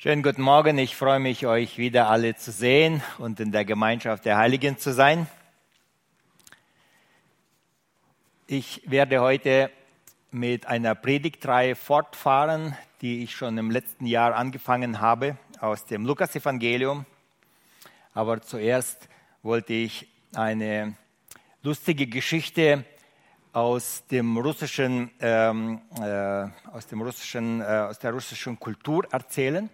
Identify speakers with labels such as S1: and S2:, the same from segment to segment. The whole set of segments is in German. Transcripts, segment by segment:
S1: Schönen guten Morgen. Ich freue mich, euch wieder alle zu sehen und in der Gemeinschaft der Heiligen zu sein. Ich werde heute mit einer Predigtreihe fortfahren, die ich schon im letzten Jahr angefangen habe, aus dem Lukasevangelium. Aber zuerst wollte ich eine lustige Geschichte aus dem russischen, ähm, äh, aus dem russischen, äh, aus der russischen Kultur erzählen.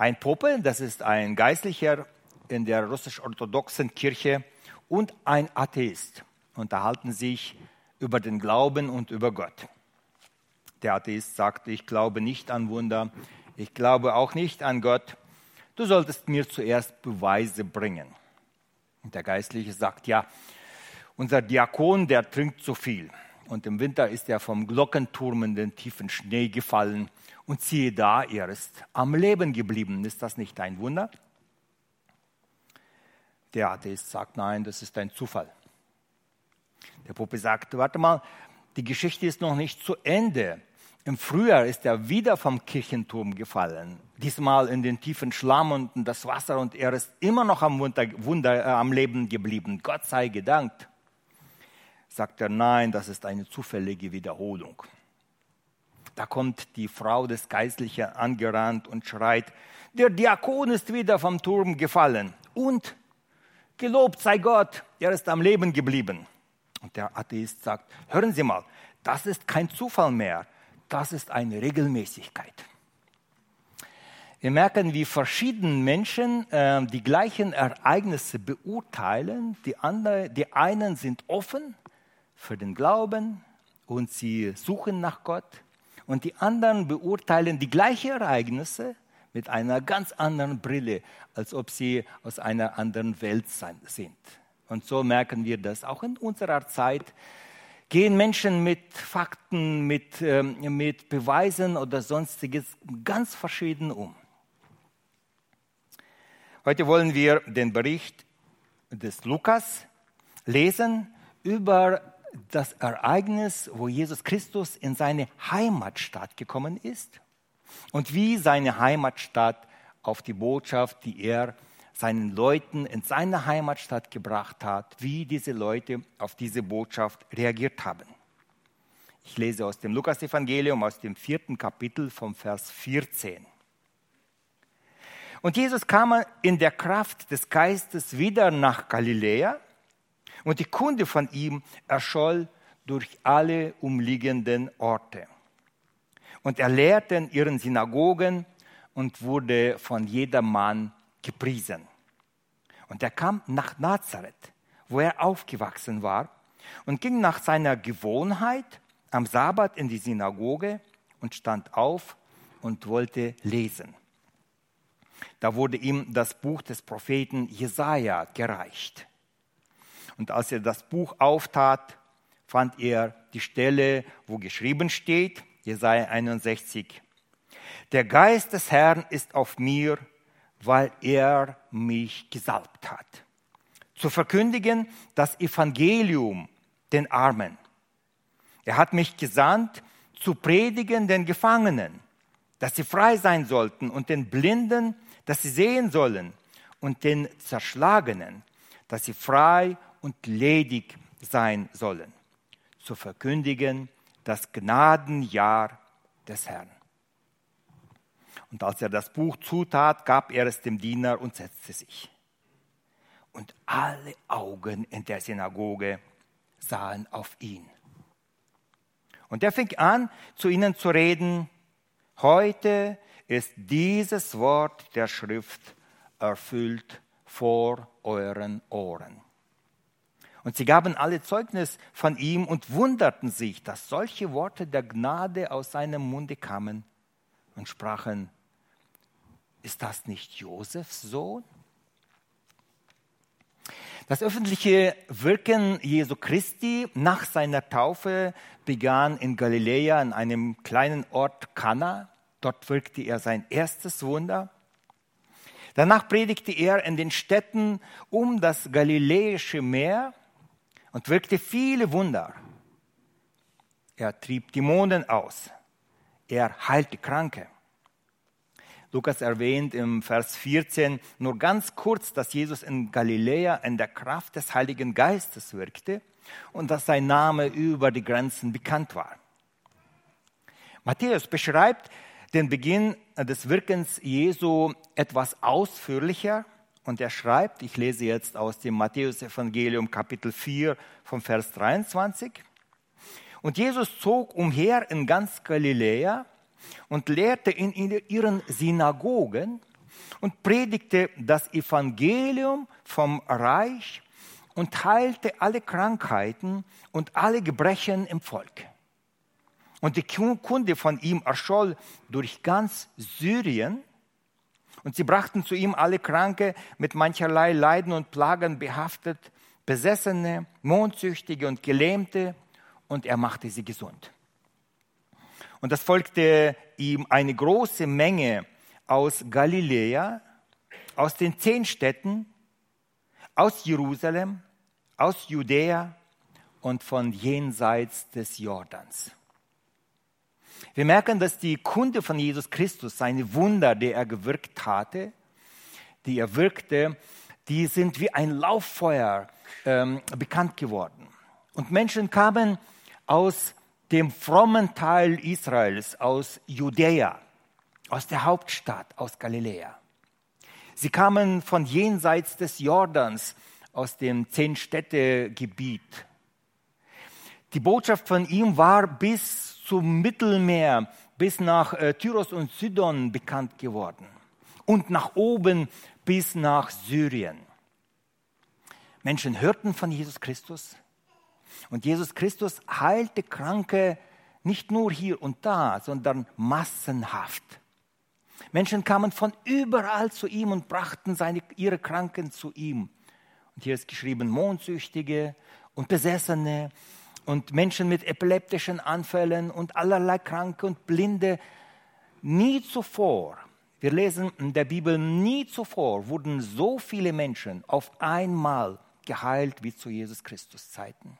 S1: Ein Pope, das ist ein Geistlicher in der russisch-orthodoxen Kirche und ein Atheist unterhalten sich über den Glauben und über Gott. Der Atheist sagt, ich glaube nicht an Wunder, ich glaube auch nicht an Gott, du solltest mir zuerst Beweise bringen. Und der Geistliche sagt, ja, unser Diakon, der trinkt zu viel. Und im Winter ist er vom Glockenturm in den tiefen Schnee gefallen und siehe da, er ist am Leben geblieben. Ist das nicht ein Wunder? Der Atheist sagt, nein, das ist ein Zufall. Der Puppe sagt, warte mal, die Geschichte ist noch nicht zu Ende. Im Frühjahr ist er wieder vom Kirchenturm gefallen, diesmal in den tiefen Schlamm und in das Wasser und er ist immer noch am, Wunder, Wunder, äh, am Leben geblieben. Gott sei gedankt. Sagt er, nein, das ist eine zufällige Wiederholung. Da kommt die Frau des Geistlichen angerannt und schreit, der Diakon ist wieder vom Turm gefallen und gelobt sei Gott, er ist am Leben geblieben. Und der Atheist sagt, hören Sie mal, das ist kein Zufall mehr, das ist eine Regelmäßigkeit. Wir merken, wie verschieden Menschen äh, die gleichen Ereignisse beurteilen. Die, andere, die einen sind offen für den Glauben und sie suchen nach Gott und die anderen beurteilen die gleichen Ereignisse mit einer ganz anderen Brille, als ob sie aus einer anderen Welt sind. Und so merken wir das auch in unserer Zeit. Gehen Menschen mit Fakten, mit, ähm, mit Beweisen oder sonstiges ganz verschieden um. Heute wollen wir den Bericht des Lukas lesen über das Ereignis, wo Jesus Christus in seine Heimatstadt gekommen ist und wie seine Heimatstadt auf die Botschaft, die er seinen Leuten in seine Heimatstadt gebracht hat, wie diese Leute auf diese Botschaft reagiert haben. Ich lese aus dem Lukas-Evangelium, aus dem vierten Kapitel vom Vers 14. Und Jesus kam in der Kraft des Geistes wieder nach Galiläa und die Kunde von ihm erscholl durch alle umliegenden Orte. Und er lehrte in ihren Synagogen und wurde von jedermann gepriesen. Und er kam nach Nazareth, wo er aufgewachsen war, und ging nach seiner Gewohnheit am Sabbat in die Synagoge und stand auf und wollte lesen. Da wurde ihm das Buch des Propheten Jesaja gereicht. Und als er das Buch auftat, fand er die Stelle, wo geschrieben steht, Jesaja 61. Der Geist des Herrn ist auf mir, weil er mich gesalbt hat. Zu verkündigen das Evangelium den Armen. Er hat mich gesandt, zu predigen den Gefangenen, dass sie frei sein sollten und den Blinden, dass sie sehen sollen und den Zerschlagenen, dass sie frei und ledig sein sollen, zu verkündigen das Gnadenjahr des Herrn. Und als er das Buch zutat, gab er es dem Diener und setzte sich. Und alle Augen in der Synagoge sahen auf ihn. Und er fing an, zu ihnen zu reden, heute ist dieses Wort der Schrift erfüllt vor euren Ohren. Und sie gaben alle Zeugnis von ihm und wunderten sich, dass solche Worte der Gnade aus seinem Munde kamen und sprachen, ist das nicht Josefs Sohn? Das öffentliche Wirken Jesu Christi nach seiner Taufe begann in Galiläa in einem kleinen Ort Kana. Dort wirkte er sein erstes Wunder. Danach predigte er in den Städten um das Galiläische Meer und wirkte viele Wunder. Er trieb Dämonen aus. Er heilte Kranke. Lukas erwähnt im Vers 14 nur ganz kurz, dass Jesus in Galiläa in der Kraft des Heiligen Geistes wirkte und dass sein Name über die Grenzen bekannt war. Matthäus beschreibt den Beginn des Wirkens Jesu etwas ausführlicher und er schreibt, ich lese jetzt aus dem Matthäus-Evangelium Kapitel 4 vom Vers 23. Und Jesus zog umher in ganz Galiläa und lehrte in ihren Synagogen und predigte das Evangelium vom Reich und heilte alle Krankheiten und alle Gebrechen im Volk. Und die Kunde von ihm erscholl durch ganz Syrien. Und sie brachten zu ihm alle Kranke mit mancherlei Leiden und Plagen behaftet, Besessene, Mondsüchtige und Gelähmte, und er machte sie gesund. Und das folgte ihm eine große Menge aus Galiläa, aus den zehn Städten, aus Jerusalem, aus Judäa und von jenseits des Jordans. Wir merken, dass die Kunde von Jesus Christus, seine Wunder, die er gewirkt hatte, die er wirkte, die sind wie ein Lauffeuer ähm, bekannt geworden. Und Menschen kamen aus dem frommen Teil Israels, aus Judäa, aus der Hauptstadt, aus Galiläa. Sie kamen von jenseits des Jordans, aus dem Zehn-Städte-Gebiet. Die Botschaft von ihm war bis zum Mittelmeer, bis nach äh, Tyros und Sidon bekannt geworden und nach oben bis nach Syrien. Menschen hörten von Jesus Christus, und Jesus Christus heilte Kranke nicht nur hier und da, sondern massenhaft. Menschen kamen von überall zu ihm und brachten seine, ihre Kranken zu ihm. Und hier ist geschrieben Mondsüchtige und Besessene und Menschen mit epileptischen Anfällen und allerlei Kranke und Blinde. Nie zuvor, wir lesen in der Bibel, nie zuvor wurden so viele Menschen auf einmal geheilt wie zu Jesus Christus Zeiten.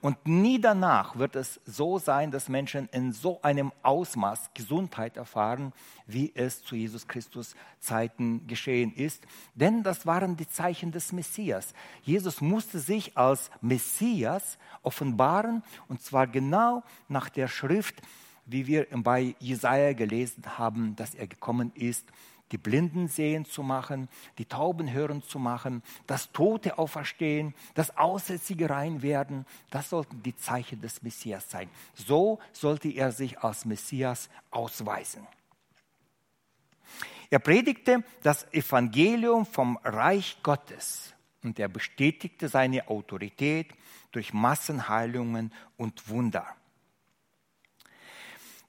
S1: Und nie danach wird es so sein, dass Menschen in so einem Ausmaß Gesundheit erfahren, wie es zu Jesus Christus Zeiten geschehen ist. Denn das waren die Zeichen des Messias. Jesus musste sich als Messias offenbaren, und zwar genau nach der Schrift, wie wir bei Jesaja gelesen haben, dass er gekommen ist, die Blinden sehen zu machen, die Tauben hören zu machen, das Tote auferstehen, das Aussätzige rein werden. Das sollten die Zeichen des Messias sein. So sollte er sich als Messias ausweisen. Er predigte das Evangelium vom Reich Gottes und er bestätigte seine Autorität durch Massenheilungen und Wunder.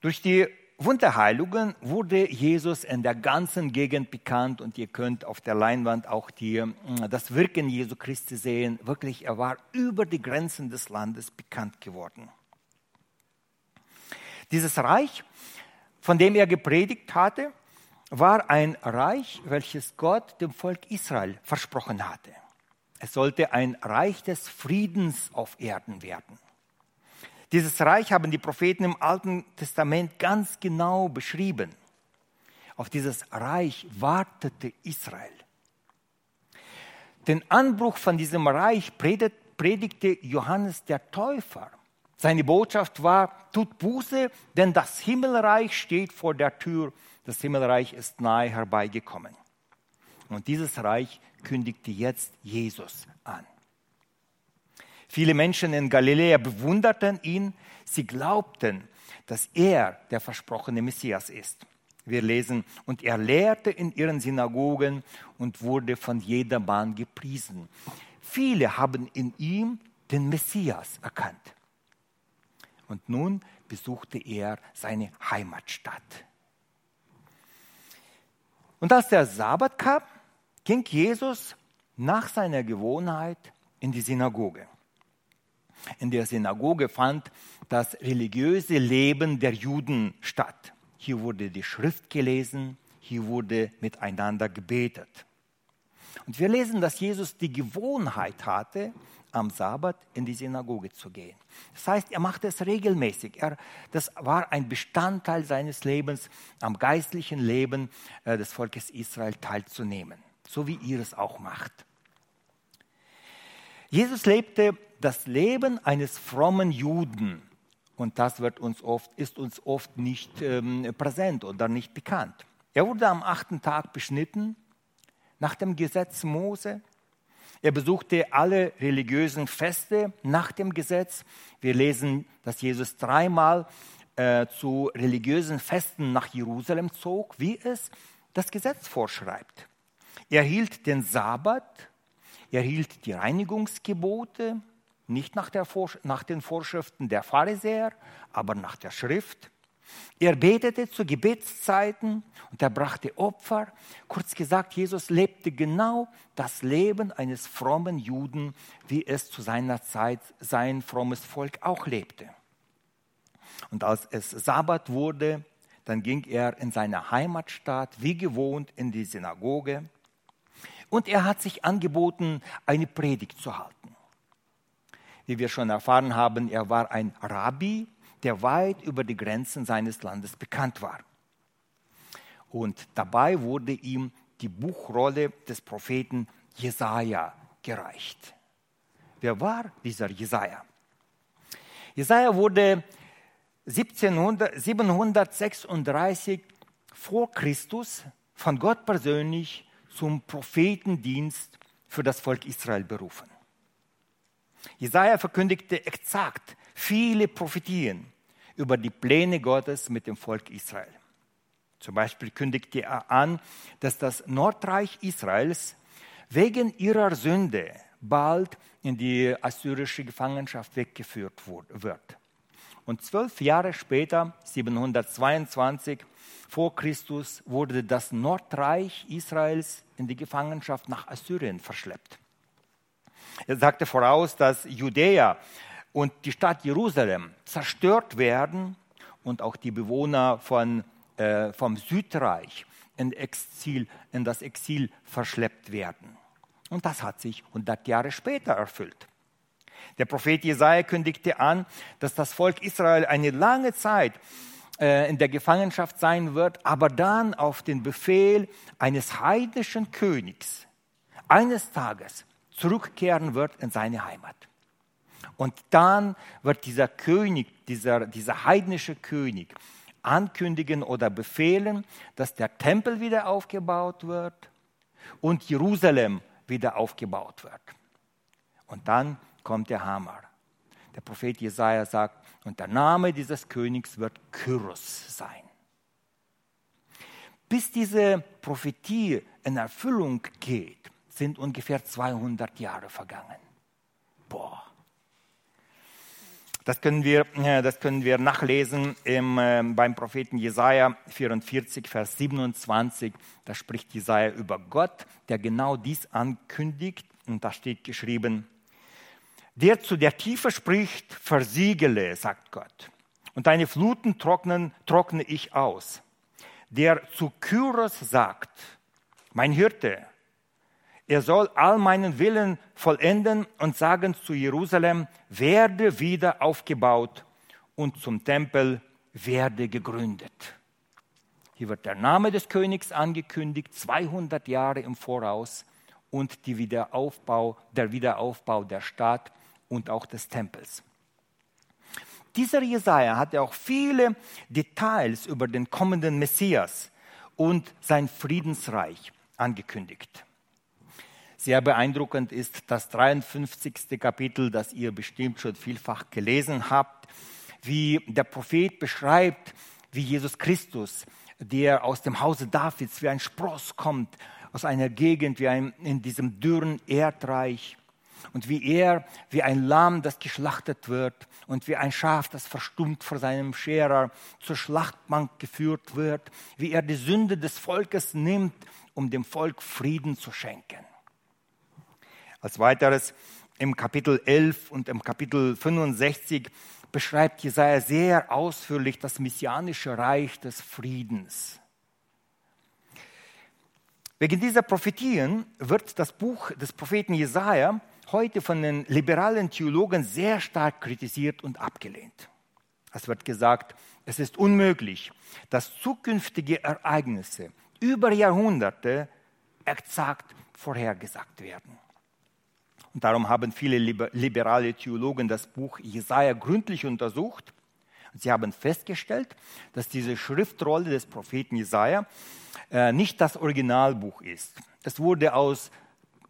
S1: Durch die Wunderheilungen wurde Jesus in der ganzen Gegend bekannt und ihr könnt auf der Leinwand auch die, mm, das Wirken Jesu Christi sehen. Wirklich, er war über die Grenzen des Landes bekannt geworden. Dieses Reich, von dem er gepredigt hatte, war ein Reich, welches Gott dem Volk Israel versprochen hatte. Es sollte ein Reich des Friedens auf Erden werden. Dieses Reich haben die Propheten im Alten Testament ganz genau beschrieben. Auf dieses Reich wartete Israel. Den Anbruch von diesem Reich predigte Johannes der Täufer. Seine Botschaft war, tut Buße, denn das Himmelreich steht vor der Tür. Das Himmelreich ist nahe herbeigekommen. Und dieses Reich kündigte jetzt Jesus an. Viele Menschen in Galiläa bewunderten ihn. Sie glaubten, dass er der versprochene Messias ist. Wir lesen, und er lehrte in ihren Synagogen und wurde von jedermann gepriesen. Viele haben in ihm den Messias erkannt. Und nun besuchte er seine Heimatstadt. Und als der Sabbat kam, ging Jesus nach seiner Gewohnheit in die Synagoge. In der Synagoge fand das religiöse Leben der Juden statt. Hier wurde die Schrift gelesen, hier wurde miteinander gebetet. Und wir lesen, dass Jesus die Gewohnheit hatte, am Sabbat in die Synagoge zu gehen. Das heißt, er machte es regelmäßig. Er, das war ein Bestandteil seines Lebens, am geistlichen Leben äh, des Volkes Israel teilzunehmen, so wie ihr es auch macht. Jesus lebte das Leben eines frommen Juden und das wird uns oft, ist uns oft nicht ähm, präsent oder nicht bekannt. Er wurde am achten Tag beschnitten nach dem Gesetz Mose. Er besuchte alle religiösen Feste nach dem Gesetz. Wir lesen, dass Jesus dreimal äh, zu religiösen Festen nach Jerusalem zog, wie es das Gesetz vorschreibt. Er hielt den Sabbat, er hielt die Reinigungsgebote, nicht nach, der, nach den Vorschriften der Pharisäer, aber nach der Schrift. Er betete zu Gebetszeiten und er brachte Opfer. Kurz gesagt, Jesus lebte genau das Leben eines frommen Juden, wie es zu seiner Zeit sein frommes Volk auch lebte. Und als es Sabbat wurde, dann ging er in seine Heimatstadt, wie gewohnt, in die Synagoge. Und er hat sich angeboten, eine Predigt zu halten. Wie wir schon erfahren haben, er war ein Rabbi, der weit über die Grenzen seines Landes bekannt war. Und dabei wurde ihm die Buchrolle des Propheten Jesaja gereicht. Wer war dieser Jesaja? Jesaja wurde 1700, 736 vor Christus von Gott persönlich zum Prophetendienst für das Volk Israel berufen. Jesaja verkündigte exakt viele Prophetien über die Pläne Gottes mit dem Volk Israel. Zum Beispiel kündigte er an, dass das Nordreich Israels wegen ihrer Sünde bald in die assyrische Gefangenschaft weggeführt wird. Und zwölf Jahre später, 722 vor Christus, wurde das Nordreich Israels in die Gefangenschaft nach Assyrien verschleppt. Er sagte voraus, dass Judäa und die Stadt Jerusalem zerstört werden und auch die Bewohner von, äh, vom Südreich in, Exil, in das Exil verschleppt werden. Und das hat sich 100 Jahre später erfüllt. Der Prophet Jesaja kündigte an, dass das Volk Israel eine lange Zeit in der Gefangenschaft sein wird, aber dann auf den Befehl eines heidnischen Königs eines Tages zurückkehren wird in seine Heimat. Und dann wird dieser König, dieser, dieser heidnische König, ankündigen oder befehlen, dass der Tempel wieder aufgebaut wird und Jerusalem wieder aufgebaut wird. Und dann kommt der Hammer. Der Prophet Jesaja sagt, und der Name dieses Königs wird Kyros sein. Bis diese Prophetie in Erfüllung geht, sind ungefähr 200 Jahre vergangen. Boah. Das können wir, äh, das können wir nachlesen im, äh, beim Propheten Jesaja 44, Vers 27. Da spricht Jesaja über Gott, der genau dies ankündigt. Und da steht geschrieben: Der zu der Tiefe spricht, versiegele, sagt Gott. Und deine Fluten trocknen, trockne ich aus. Der zu Kyros sagt: Mein Hirte, er soll all meinen Willen vollenden und sagen zu Jerusalem, werde wieder aufgebaut und zum Tempel werde gegründet. Hier wird der Name des Königs angekündigt, 200 Jahre im Voraus und Wiederaufbau, der Wiederaufbau der Stadt und auch des Tempels. Dieser Jesaja hatte auch viele Details über den kommenden Messias und sein Friedensreich angekündigt. Sehr beeindruckend ist das 53. Kapitel, das ihr bestimmt schon vielfach gelesen habt, wie der Prophet beschreibt, wie Jesus Christus, der aus dem Hause Davids wie ein Spross kommt, aus einer Gegend wie ein, in diesem dürren Erdreich, und wie er, wie ein Lamm, das geschlachtet wird, und wie ein Schaf, das verstummt vor seinem Scherer zur Schlachtbank geführt wird, wie er die Sünde des Volkes nimmt, um dem Volk Frieden zu schenken. Als weiteres im Kapitel 11 und im Kapitel 65 beschreibt Jesaja sehr ausführlich das messianische Reich des Friedens. Wegen dieser Prophetien wird das Buch des Propheten Jesaja heute von den liberalen Theologen sehr stark kritisiert und abgelehnt. Es wird gesagt, es ist unmöglich, dass zukünftige Ereignisse über Jahrhunderte exakt vorhergesagt werden. Und darum haben viele liberale Theologen das Buch Jesaja gründlich untersucht. Sie haben festgestellt, dass diese Schriftrolle des Propheten Jesaja äh, nicht das Originalbuch ist. Es wurde aus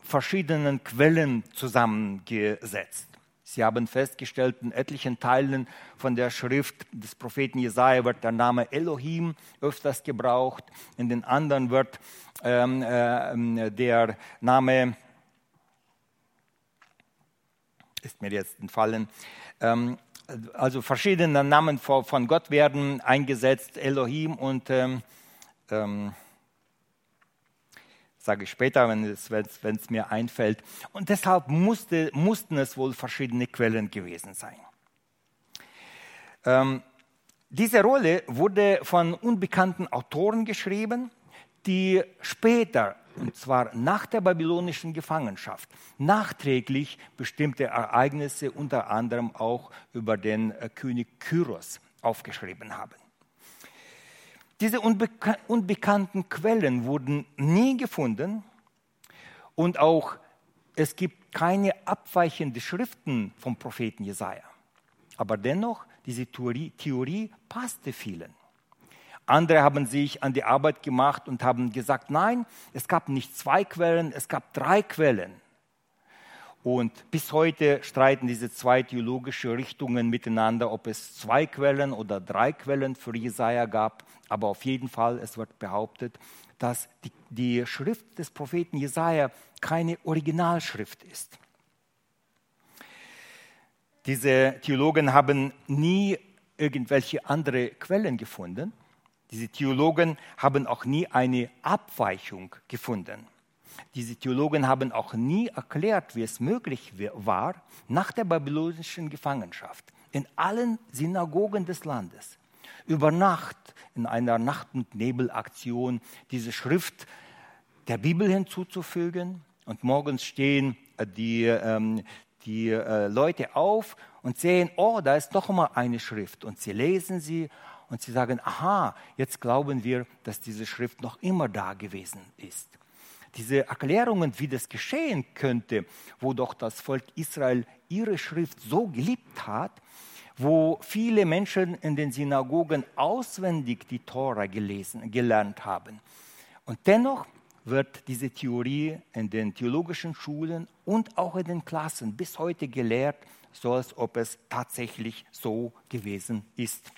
S1: verschiedenen Quellen zusammengesetzt. Sie haben festgestellt, in etlichen Teilen von der Schrift des Propheten Jesaja wird der Name Elohim öfters gebraucht, in den anderen wird ähm, äh, der Name ist mir jetzt entfallen. Ähm, also verschiedene Namen von Gott werden eingesetzt, Elohim und ähm, ähm, sage ich später, wenn es, wenn es mir einfällt. Und deshalb musste, mussten es wohl verschiedene Quellen gewesen sein. Ähm, diese Rolle wurde von unbekannten Autoren geschrieben, die später und zwar nach der babylonischen Gefangenschaft, nachträglich bestimmte Ereignisse, unter anderem auch über den äh, König Kyros, aufgeschrieben haben. Diese unbeka unbekannten Quellen wurden nie gefunden und auch es gibt keine abweichenden Schriften vom Propheten Jesaja. Aber dennoch, diese Theorie, Theorie passte vielen. Andere haben sich an die Arbeit gemacht und haben gesagt, nein, es gab nicht zwei Quellen, es gab drei Quellen. Und bis heute streiten diese zwei theologische Richtungen miteinander, ob es zwei Quellen oder drei Quellen für Jesaja gab. Aber auf jeden Fall, es wird behauptet, dass die, die Schrift des Propheten Jesaja keine Originalschrift ist. Diese Theologen haben nie irgendwelche andere Quellen gefunden diese Theologen haben auch nie eine Abweichung gefunden. Diese Theologen haben auch nie erklärt, wie es möglich war, nach der babylonischen Gefangenschaft in allen Synagogen des Landes über Nacht in einer Nacht- und Nebelaktion diese Schrift der Bibel hinzuzufügen. Und morgens stehen die, ähm, die äh, Leute auf und sehen, oh, da ist noch mal eine Schrift. Und sie lesen sie und sie sagen, aha, jetzt glauben wir, dass diese Schrift noch immer da gewesen ist. Diese Erklärungen, wie das geschehen könnte, wo doch das Volk Israel ihre Schrift so geliebt hat, wo viele Menschen in den Synagogen auswendig die Tora gelesen, gelernt haben. Und dennoch wird diese Theorie in den theologischen Schulen und auch in den Klassen bis heute gelehrt, so als ob es tatsächlich so gewesen ist.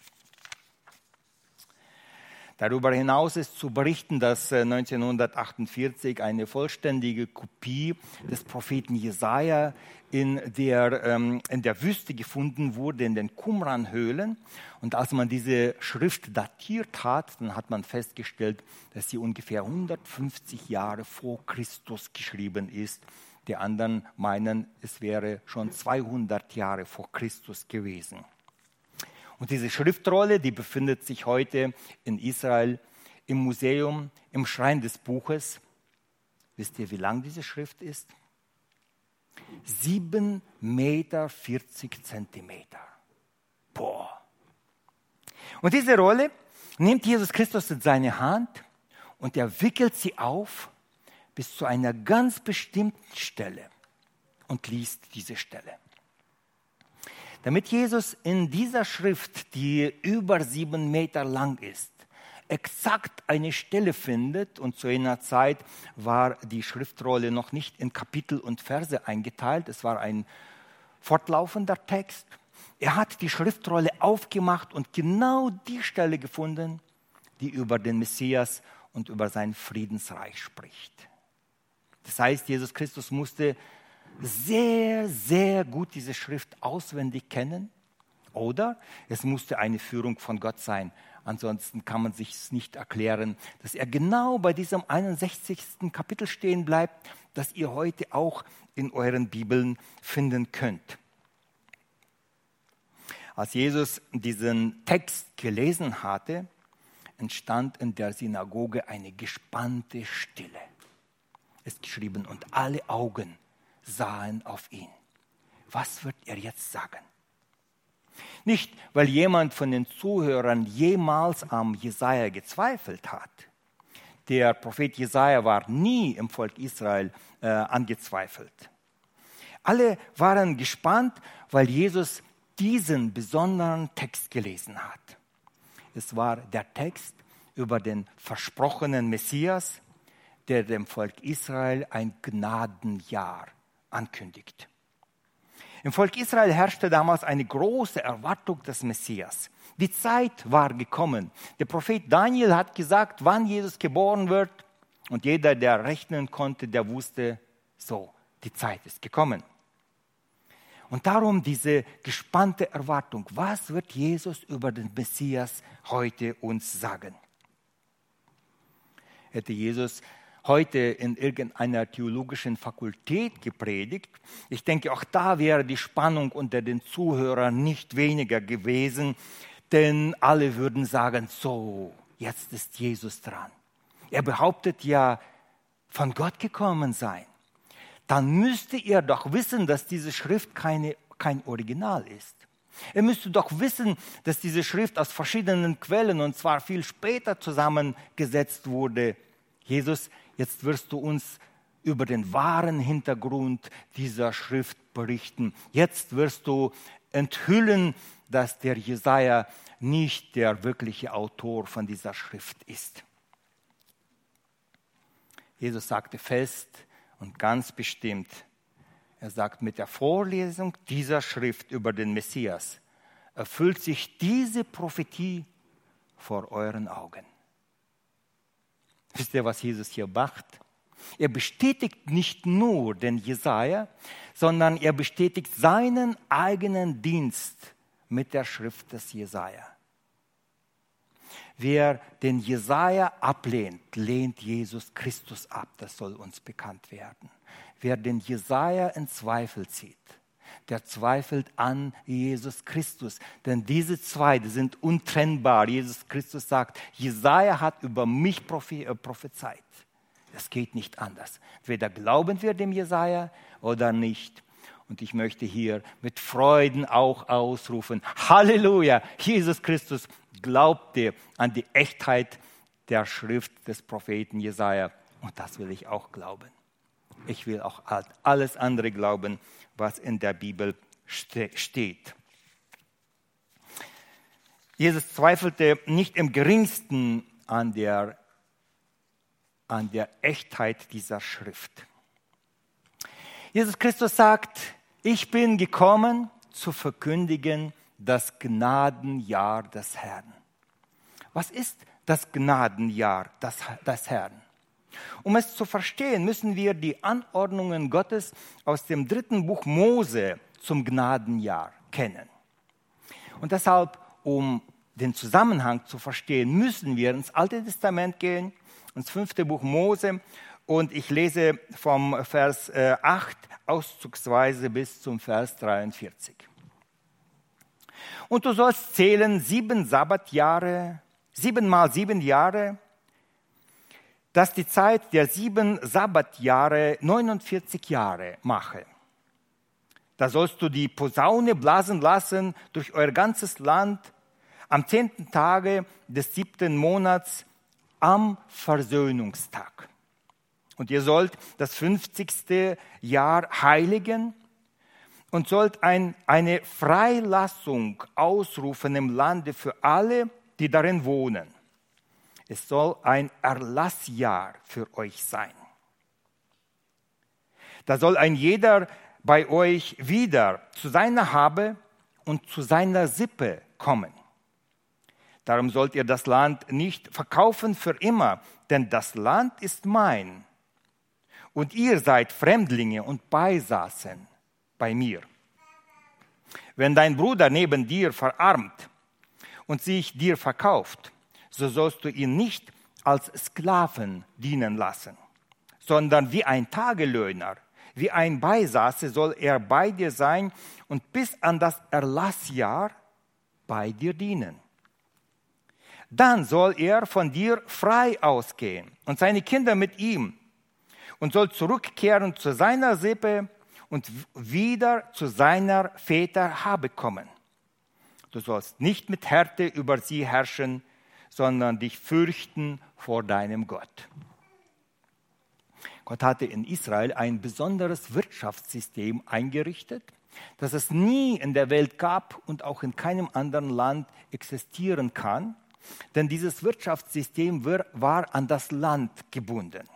S1: Darüber hinaus ist zu berichten, dass 1948 äh, eine vollständige Kopie des Propheten Jesaja in der, ähm, in der Wüste gefunden wurde, in den Qumran-Höhlen. Und als man diese Schrift datiert hat, dann hat man festgestellt, dass sie ungefähr 150 Jahre vor Christus geschrieben ist. Die anderen meinen, es wäre schon 200 Jahre vor Christus gewesen. Und diese Schriftrolle, die befindet sich heute in Israel im Museum, im Schrein des Buches. Wisst ihr, wie lang diese Schrift ist? 7,40 Meter Zentimeter. Boah. Und diese Rolle nimmt Jesus Christus in seine Hand und er wickelt sie auf bis zu einer ganz bestimmten Stelle und liest diese Stelle damit Jesus in dieser Schrift, die über sieben Meter lang ist, exakt eine Stelle findet. Und zu jener Zeit war die Schriftrolle noch nicht in Kapitel und Verse eingeteilt. Es war ein fortlaufender Text. Er hat die Schriftrolle aufgemacht und genau die Stelle gefunden, die über den Messias und über sein Friedensreich spricht. Das heißt, Jesus Christus musste sehr, sehr gut diese Schrift auswendig kennen. Oder es musste eine Führung von Gott sein. Ansonsten kann man sich es nicht erklären, dass er genau bei diesem 61. Kapitel stehen bleibt, das ihr heute auch in euren Bibeln finden könnt. Als Jesus diesen Text gelesen hatte, entstand in der Synagoge eine gespannte Stille. ist geschrieben, und alle Augen sahen auf ihn. Was wird er jetzt sagen? Nicht, weil jemand von den Zuhörern jemals am Jesaja gezweifelt hat. Der Prophet Jesaja war nie im Volk Israel äh, angezweifelt. Alle waren gespannt, weil Jesus diesen besonderen Text gelesen hat. Es war der Text über den versprochenen Messias, der dem Volk Israel ein Gnadenjahr ankündigt. Im Volk Israel herrschte damals eine große Erwartung des Messias. Die Zeit war gekommen. Der Prophet Daniel hat gesagt, wann Jesus geboren wird. Und jeder, der rechnen konnte, der wusste, so, die Zeit ist gekommen. Und darum diese gespannte Erwartung, was wird Jesus über den Messias heute uns sagen? Hätte Jesus heute in irgendeiner theologischen Fakultät gepredigt, ich denke, auch da wäre die Spannung unter den Zuhörern nicht weniger gewesen, denn alle würden sagen, so, jetzt ist Jesus dran. Er behauptet ja, von Gott gekommen sein dann müsste ihr doch wissen, dass diese Schrift keine, kein Original ist. Ihr müsste doch wissen, dass diese Schrift aus verschiedenen Quellen und zwar viel später zusammengesetzt wurde. Jesus, jetzt wirst du uns über den wahren Hintergrund dieser Schrift berichten. Jetzt wirst du enthüllen, dass der Jesaja nicht der wirkliche Autor von dieser Schrift ist. Jesus sagte fest, und ganz bestimmt, er sagt, mit der Vorlesung dieser Schrift über den Messias erfüllt sich diese Prophetie vor euren Augen. Wisst ihr, was Jesus hier macht? Er bestätigt nicht nur den Jesaja, sondern er bestätigt seinen eigenen Dienst mit der Schrift des Jesaja. Wer den Jesaja ablehnt, lehnt Jesus Christus ab. Das soll uns bekannt werden. Wer den Jesaja in Zweifel zieht, der zweifelt an Jesus Christus. Denn diese zwei die sind untrennbar. Jesus Christus sagt, Jesaja hat über mich äh, prophezeit. Es geht nicht anders. Entweder glauben wir dem Jesaja oder nicht. Und ich möchte hier mit Freuden auch ausrufen, Halleluja, Jesus Christus glaubte an die Echtheit der Schrift des Propheten Jesaja. Und das will ich auch glauben. Ich will auch alles andere glauben, was in der Bibel steht. Jesus zweifelte nicht im geringsten an der, an der Echtheit dieser Schrift. Jesus Christus sagt, ich bin gekommen zu verkündigen das Gnadenjahr des Herrn. Was ist das Gnadenjahr des, des Herrn? Um es zu verstehen, müssen wir die Anordnungen Gottes aus dem dritten Buch Mose zum Gnadenjahr kennen. Und deshalb, um den Zusammenhang zu verstehen, müssen wir ins Alte Testament gehen, ins fünfte Buch Mose. Und ich lese vom Vers 8 äh, auszugsweise bis zum Vers 43. Und du sollst zählen sieben Sabbatjahre, sieben mal sieben Jahre, dass die Zeit der sieben Sabbatjahre 49 Jahre mache. Da sollst du die Posaune blasen lassen durch euer ganzes Land am zehnten Tage des siebten Monats am Versöhnungstag. Und ihr sollt das fünfzigste Jahr heiligen und sollt ein, eine Freilassung ausrufen im Lande für alle, die darin wohnen. Es soll ein Erlassjahr für euch sein. Da soll ein jeder bei euch wieder zu seiner Habe und zu seiner Sippe kommen. Darum sollt ihr das Land nicht verkaufen für immer, denn das Land ist mein. Und ihr seid Fremdlinge und Beisaßen bei mir. Wenn dein Bruder neben dir verarmt und sich dir verkauft, so sollst du ihn nicht als Sklaven dienen lassen, sondern wie ein Tagelöhner, wie ein Beisaße soll er bei dir sein und bis an das Erlassjahr bei dir dienen. Dann soll er von dir frei ausgehen und seine Kinder mit ihm und soll zurückkehren zu seiner Sippe und wieder zu seiner Väter Habe kommen. Du sollst nicht mit Härte über sie herrschen, sondern dich fürchten vor deinem Gott. Gott hatte in Israel ein besonderes Wirtschaftssystem eingerichtet, das es nie in der Welt gab und auch in keinem anderen Land existieren kann, denn dieses Wirtschaftssystem war an das Land gebunden.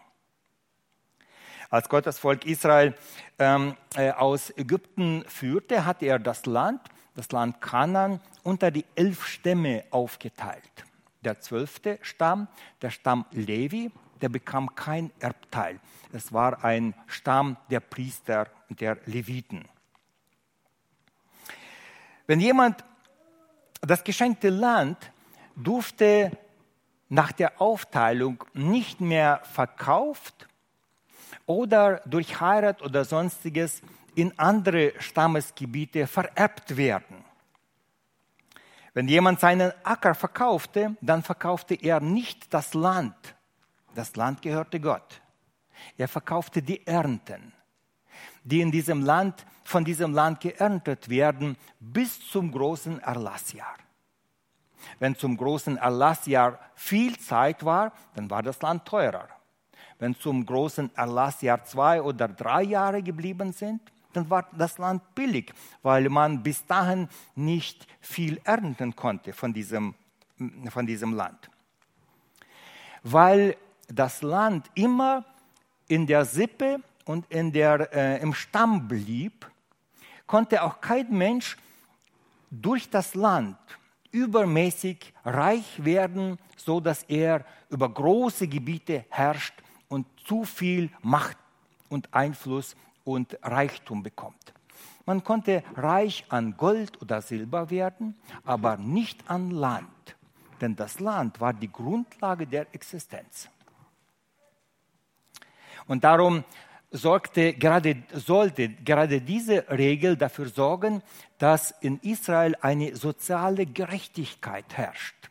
S1: Als Gott das Volk Israel ähm, äh, aus Ägypten führte, hatte er das Land, das Land Kanan, unter die elf Stämme aufgeteilt. Der zwölfte Stamm, der Stamm Levi, der bekam kein Erbteil. Es war ein Stamm der Priester der Leviten. Wenn jemand das geschenkte Land durfte nach der Aufteilung nicht mehr verkauft oder durch Heirat oder sonstiges in andere Stammesgebiete vererbt werden. Wenn jemand seinen Acker verkaufte, dann verkaufte er nicht das Land. Das Land gehörte Gott. Er verkaufte die Ernten, die in diesem Land, von diesem Land geerntet werden, bis zum großen Erlassjahr. Wenn zum großen Erlassjahr viel Zeit war, dann war das Land teurer. Wenn zum großen Erlassjahr zwei oder drei Jahre geblieben sind, dann war das Land billig, weil man bis dahin nicht viel ernten konnte von diesem, von diesem Land. Weil das Land immer in der Sippe und in der, äh, im Stamm blieb, konnte auch kein Mensch durch das Land übermäßig reich werden, so dass er über große Gebiete herrscht und zu viel Macht und Einfluss und Reichtum bekommt. Man konnte reich an Gold oder Silber werden, aber nicht an Land, denn das Land war die Grundlage der Existenz. Und darum sorgte gerade, sollte gerade diese Regel dafür sorgen, dass in Israel eine soziale Gerechtigkeit herrscht.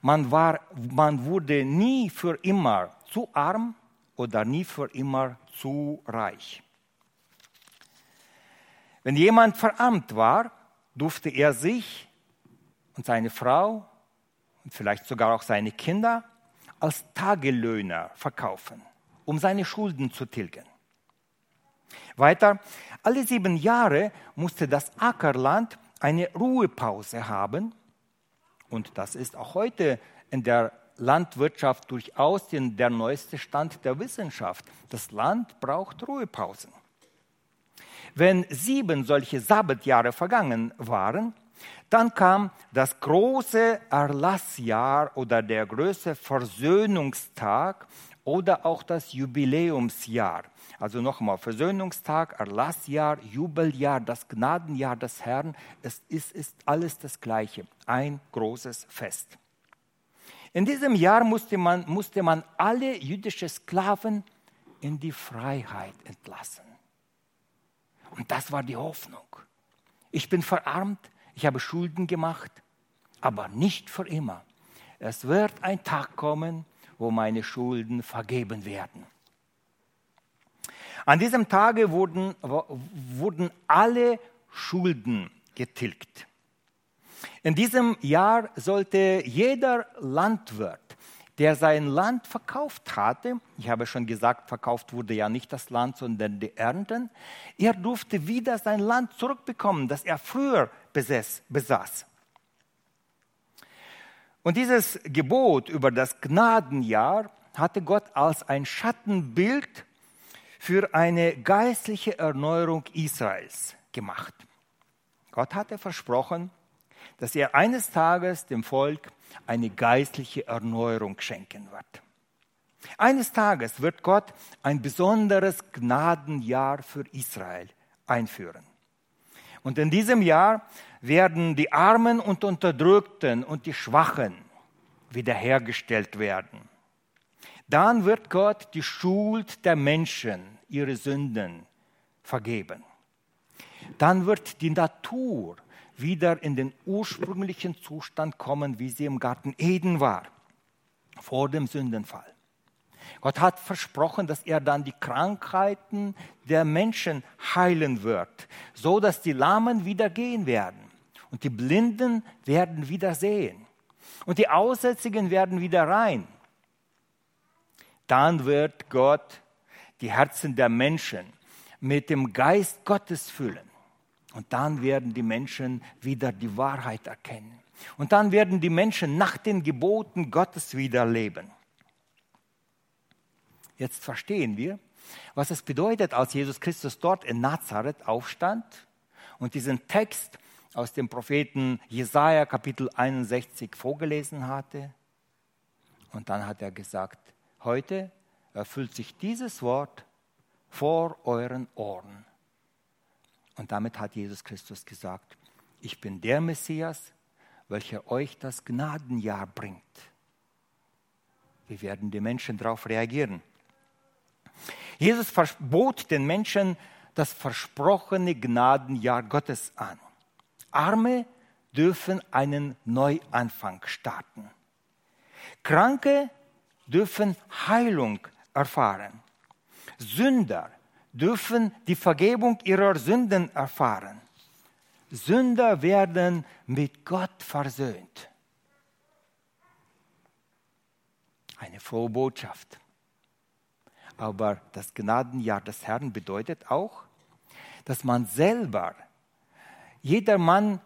S1: Man, war, man wurde nie für immer zu arm oder nie für immer zu reich. Wenn jemand verarmt war, durfte er sich und seine Frau und vielleicht sogar auch seine Kinder als Tagelöhner verkaufen, um seine Schulden zu tilgen. Weiter, alle sieben Jahre musste das Ackerland eine Ruhepause haben. Und das ist auch heute in der Landwirtschaft durchaus der neueste Stand der Wissenschaft. Das Land braucht Ruhepausen. Wenn sieben solche Sabbatjahre vergangen waren, dann kam das große Erlassjahr oder der große Versöhnungstag oder auch das Jubiläumsjahr. Also nochmal, Versöhnungstag, Erlassjahr, Jubeljahr, das Gnadenjahr des Herrn, es ist, ist alles das Gleiche, ein großes Fest. In diesem Jahr musste man, musste man alle jüdische Sklaven in die Freiheit entlassen. Und das war die Hoffnung. Ich bin verarmt, ich habe Schulden gemacht, aber nicht für immer. Es wird ein Tag kommen, wo meine Schulden vergeben werden. An diesem Tage wurden, wurden alle Schulden getilgt. In diesem Jahr sollte jeder Landwirt, der sein Land verkauft hatte, ich habe schon gesagt, verkauft wurde ja nicht das Land, sondern die Ernten, er durfte wieder sein Land zurückbekommen, das er früher besaß. Und dieses Gebot über das Gnadenjahr hatte Gott als ein Schattenbild für eine geistliche Erneuerung Israels gemacht. Gott hatte versprochen, dass er eines Tages dem Volk eine geistliche Erneuerung schenken wird. Eines Tages wird Gott ein besonderes Gnadenjahr für Israel einführen. Und in diesem Jahr werden die Armen und Unterdrückten und die Schwachen wiederhergestellt werden. Dann wird Gott die Schuld der Menschen, ihre Sünden vergeben. Dann wird die Natur wieder in den ursprünglichen Zustand kommen, wie sie im Garten Eden war, vor dem Sündenfall. Gott hat versprochen, dass er dann die Krankheiten der Menschen heilen wird, so dass die Lahmen wieder gehen werden und die Blinden werden wieder sehen und die Aussätzigen werden wieder rein. Dann wird Gott die Herzen der Menschen mit dem Geist Gottes füllen. Und dann werden die Menschen wieder die Wahrheit erkennen. Und dann werden die Menschen nach den Geboten Gottes wieder leben. Jetzt verstehen wir, was es bedeutet, als Jesus Christus dort in Nazareth aufstand und diesen Text aus dem Propheten Jesaja Kapitel 61 vorgelesen hatte. Und dann hat er gesagt: Heute erfüllt sich dieses Wort vor euren Ohren. Und damit hat Jesus Christus gesagt: Ich bin der Messias, welcher euch das Gnadenjahr bringt. Wie werden die Menschen darauf reagieren? Jesus verbot den Menschen das versprochene Gnadenjahr Gottes an. Arme dürfen einen Neuanfang starten. Kranke dürfen Heilung erfahren. Sünder dürfen die Vergebung ihrer Sünden erfahren. Sünder werden mit Gott versöhnt. Eine frohe Botschaft. Aber das Gnadenjahr des Herrn bedeutet auch, dass man selber, jeder Mann,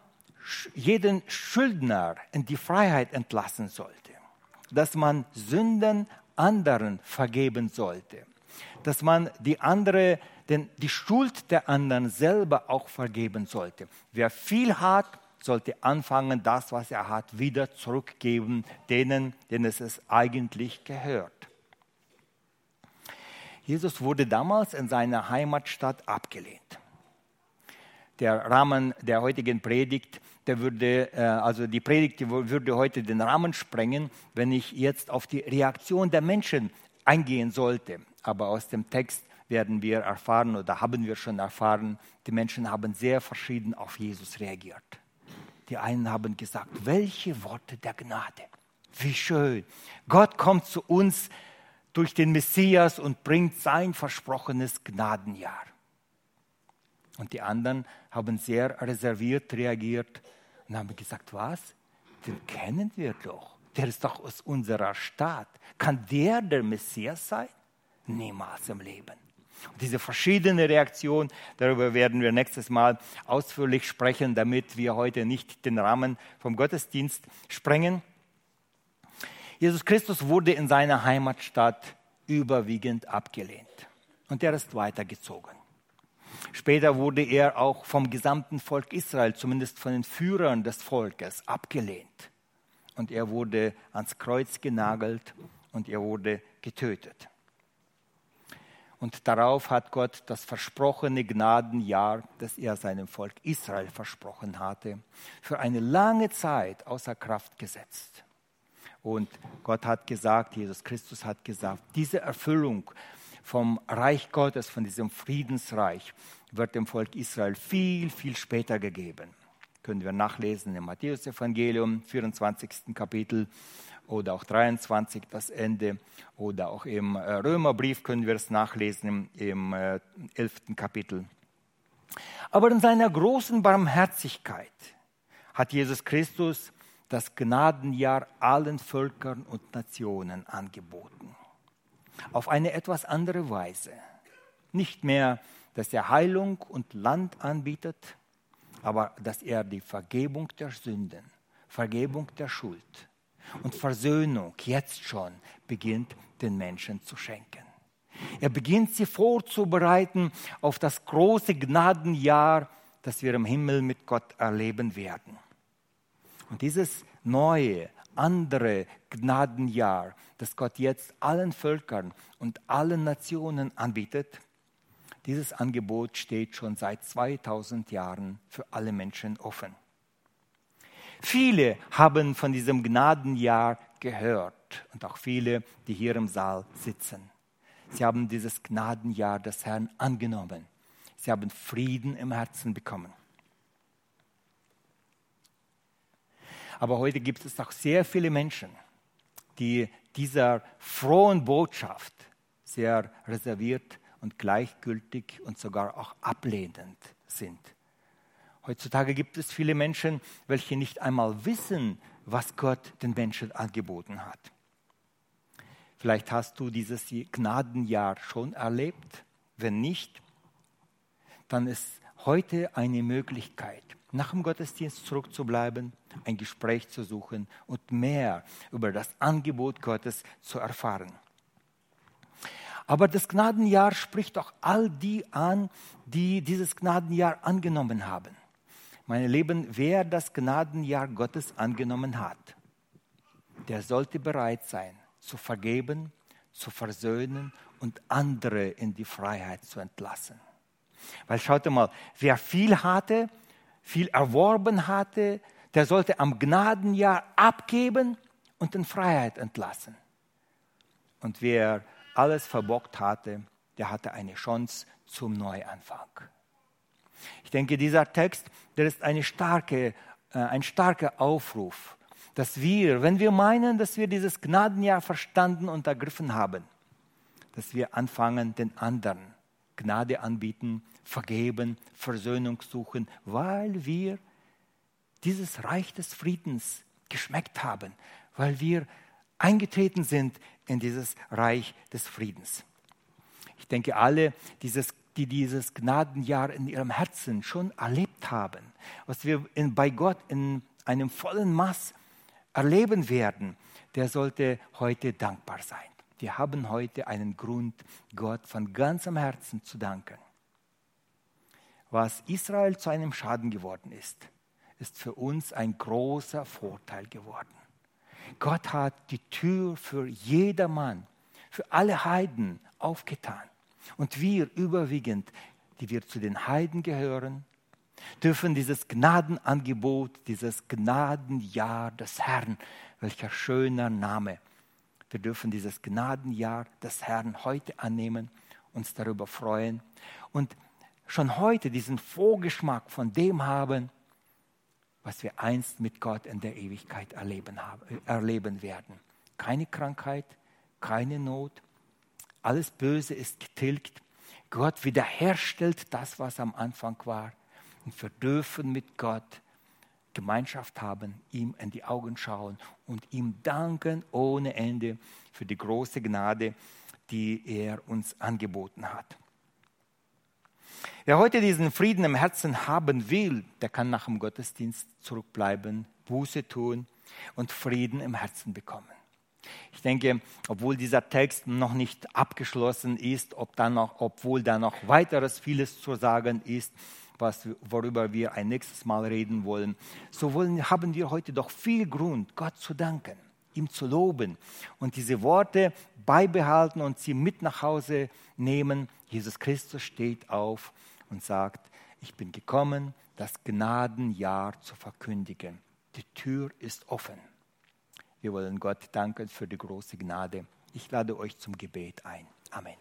S1: jeden Schuldner in die Freiheit entlassen sollte. Dass man Sünden anderen vergeben sollte. Dass man die andere, denn die Schuld der anderen selber auch vergeben sollte. Wer viel hat, sollte anfangen, das, was er hat, wieder zurückgeben, denen, denen es eigentlich gehört. Jesus wurde damals in seiner Heimatstadt abgelehnt. Der Rahmen der heutigen Predigt, der würde, äh, also die Predigt würde heute den Rahmen sprengen, wenn ich jetzt auf die Reaktion der Menschen eingehen sollte. Aber aus dem Text werden wir erfahren oder haben wir schon erfahren, die Menschen haben sehr verschieden auf Jesus reagiert. Die einen haben gesagt, welche Worte der Gnade. Wie schön. Gott kommt zu uns durch den Messias und bringt sein versprochenes Gnadenjahr. Und die anderen haben sehr reserviert reagiert und haben gesagt, was? Den kennen wir doch. Der ist doch aus unserer Stadt. Kann der der Messias sein? Niemals im Leben. Und diese verschiedene Reaktion, darüber werden wir nächstes Mal ausführlich sprechen, damit wir heute nicht den Rahmen vom Gottesdienst sprengen. Jesus Christus wurde in seiner Heimatstadt überwiegend abgelehnt. Und er ist weitergezogen. Später wurde er auch vom gesamten Volk Israel, zumindest von den Führern des Volkes, abgelehnt. Und er wurde ans Kreuz genagelt und er wurde getötet. Und darauf hat Gott das versprochene Gnadenjahr, das er seinem Volk Israel versprochen hatte, für eine lange Zeit außer Kraft gesetzt. Und Gott hat gesagt, Jesus Christus hat gesagt, diese Erfüllung vom Reich Gottes, von diesem Friedensreich, wird dem Volk Israel viel, viel später gegeben. Können wir nachlesen im Matthäus-Evangelium, 24. Kapitel oder auch 23, das Ende, oder auch im äh, Römerbrief können wir es nachlesen im 11. Äh, Kapitel. Aber in seiner großen Barmherzigkeit hat Jesus Christus das Gnadenjahr allen Völkern und Nationen angeboten. Auf eine etwas andere Weise. Nicht mehr, dass er Heilung und Land anbietet, aber dass er die Vergebung der Sünden, Vergebung der Schuld und Versöhnung jetzt schon beginnt den Menschen zu schenken. Er beginnt sie vorzubereiten auf das große Gnadenjahr, das wir im Himmel mit Gott erleben werden. Und dieses neue, andere Gnadenjahr, das Gott jetzt allen Völkern und allen Nationen anbietet, dieses Angebot steht schon seit 2000 Jahren für alle Menschen offen. Viele haben von diesem Gnadenjahr gehört und auch viele, die hier im Saal sitzen. Sie haben dieses Gnadenjahr des Herrn angenommen. Sie haben Frieden im Herzen bekommen. Aber heute gibt es auch sehr viele Menschen, die dieser frohen Botschaft sehr reserviert und gleichgültig und sogar auch ablehnend sind. Heutzutage gibt es viele Menschen, welche nicht einmal wissen, was Gott den Menschen angeboten hat. Vielleicht hast du dieses Gnadenjahr schon erlebt. Wenn nicht, dann ist heute eine Möglichkeit, nach dem Gottesdienst zurückzubleiben, ein Gespräch zu suchen und mehr über das Angebot Gottes zu erfahren. Aber das Gnadenjahr spricht auch all die an, die dieses Gnadenjahr angenommen haben. Meine Lieben, wer das Gnadenjahr Gottes angenommen hat, der sollte bereit sein, zu vergeben, zu versöhnen und andere in die Freiheit zu entlassen. Weil schaut mal, wer viel hatte, viel erworben hatte, der sollte am Gnadenjahr abgeben und in Freiheit entlassen. Und wer alles verbockt hatte, der hatte eine Chance zum Neuanfang. Ich denke, dieser Text, der ist eine starke, äh, ein starker Aufruf, dass wir, wenn wir meinen, dass wir dieses Gnadenjahr verstanden und ergriffen haben, dass wir anfangen, den anderen Gnade anbieten, vergeben, Versöhnung suchen, weil wir dieses Reich des Friedens geschmeckt haben, weil wir eingetreten sind in dieses Reich des Friedens. Ich denke, alle, dieses, die dieses Gnadenjahr in ihrem Herzen schon erlebt haben, was wir in, bei Gott in einem vollen Maß erleben werden, der sollte heute dankbar sein. Wir haben heute einen Grund, Gott von ganzem Herzen zu danken. Was Israel zu einem Schaden geworden ist, ist für uns ein großer Vorteil geworden. Gott hat die Tür für jedermann, für alle Heiden aufgetan. Und wir überwiegend, die wir zu den Heiden gehören, dürfen dieses Gnadenangebot, dieses Gnadenjahr des Herrn, welcher schöner Name, wir dürfen dieses Gnadenjahr des Herrn heute annehmen, uns darüber freuen und schon heute diesen Vorgeschmack von dem haben, was wir einst mit Gott in der Ewigkeit erleben, haben, erleben werden. Keine Krankheit, keine Not, alles Böse ist getilgt. Gott wiederherstellt das, was am Anfang war. Und wir dürfen mit Gott Gemeinschaft haben, ihm in die Augen schauen und ihm danken ohne Ende für die große Gnade, die er uns angeboten hat. Wer heute diesen Frieden im Herzen haben will, der kann nach dem Gottesdienst zurückbleiben, Buße tun und Frieden im Herzen bekommen. Ich denke, obwohl dieser Text noch nicht abgeschlossen ist, ob da noch, obwohl da noch weiteres vieles zu sagen ist, was, worüber wir ein nächstes Mal reden wollen, so wollen, haben wir heute doch viel Grund, Gott zu danken, ihm zu loben und diese Worte beibehalten und sie mit nach Hause nehmen. Jesus Christus steht auf und sagt, ich bin gekommen, das Gnadenjahr zu verkündigen. Die Tür ist offen. Wir wollen Gott danken für die große Gnade. Ich lade euch zum Gebet ein. Amen.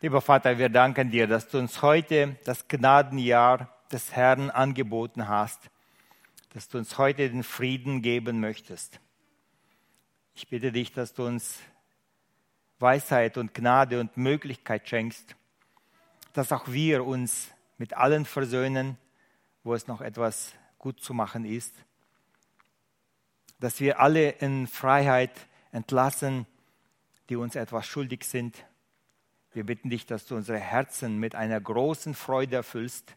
S1: Lieber Vater, wir danken dir, dass du uns heute das Gnadenjahr des Herrn angeboten hast, dass du uns heute den Frieden geben möchtest. Ich bitte dich, dass du uns Weisheit und Gnade und Möglichkeit schenkst, dass auch wir uns mit allen versöhnen, wo es noch etwas gut zu machen ist, dass wir alle in Freiheit entlassen, die uns etwas schuldig sind wir bitten dich, dass du unsere Herzen mit einer großen Freude erfüllst,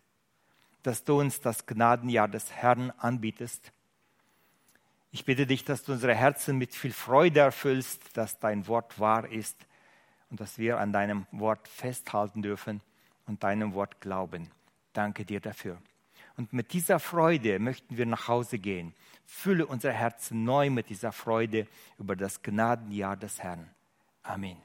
S1: dass du uns das Gnadenjahr des Herrn anbietest. Ich bitte dich, dass du unsere Herzen mit viel Freude erfüllst, dass dein Wort wahr ist und dass wir an deinem Wort festhalten dürfen und deinem Wort glauben. Danke dir dafür. Und mit dieser Freude möchten wir nach Hause gehen. Fülle unser Herzen neu mit dieser Freude über das Gnadenjahr des Herrn. Amen.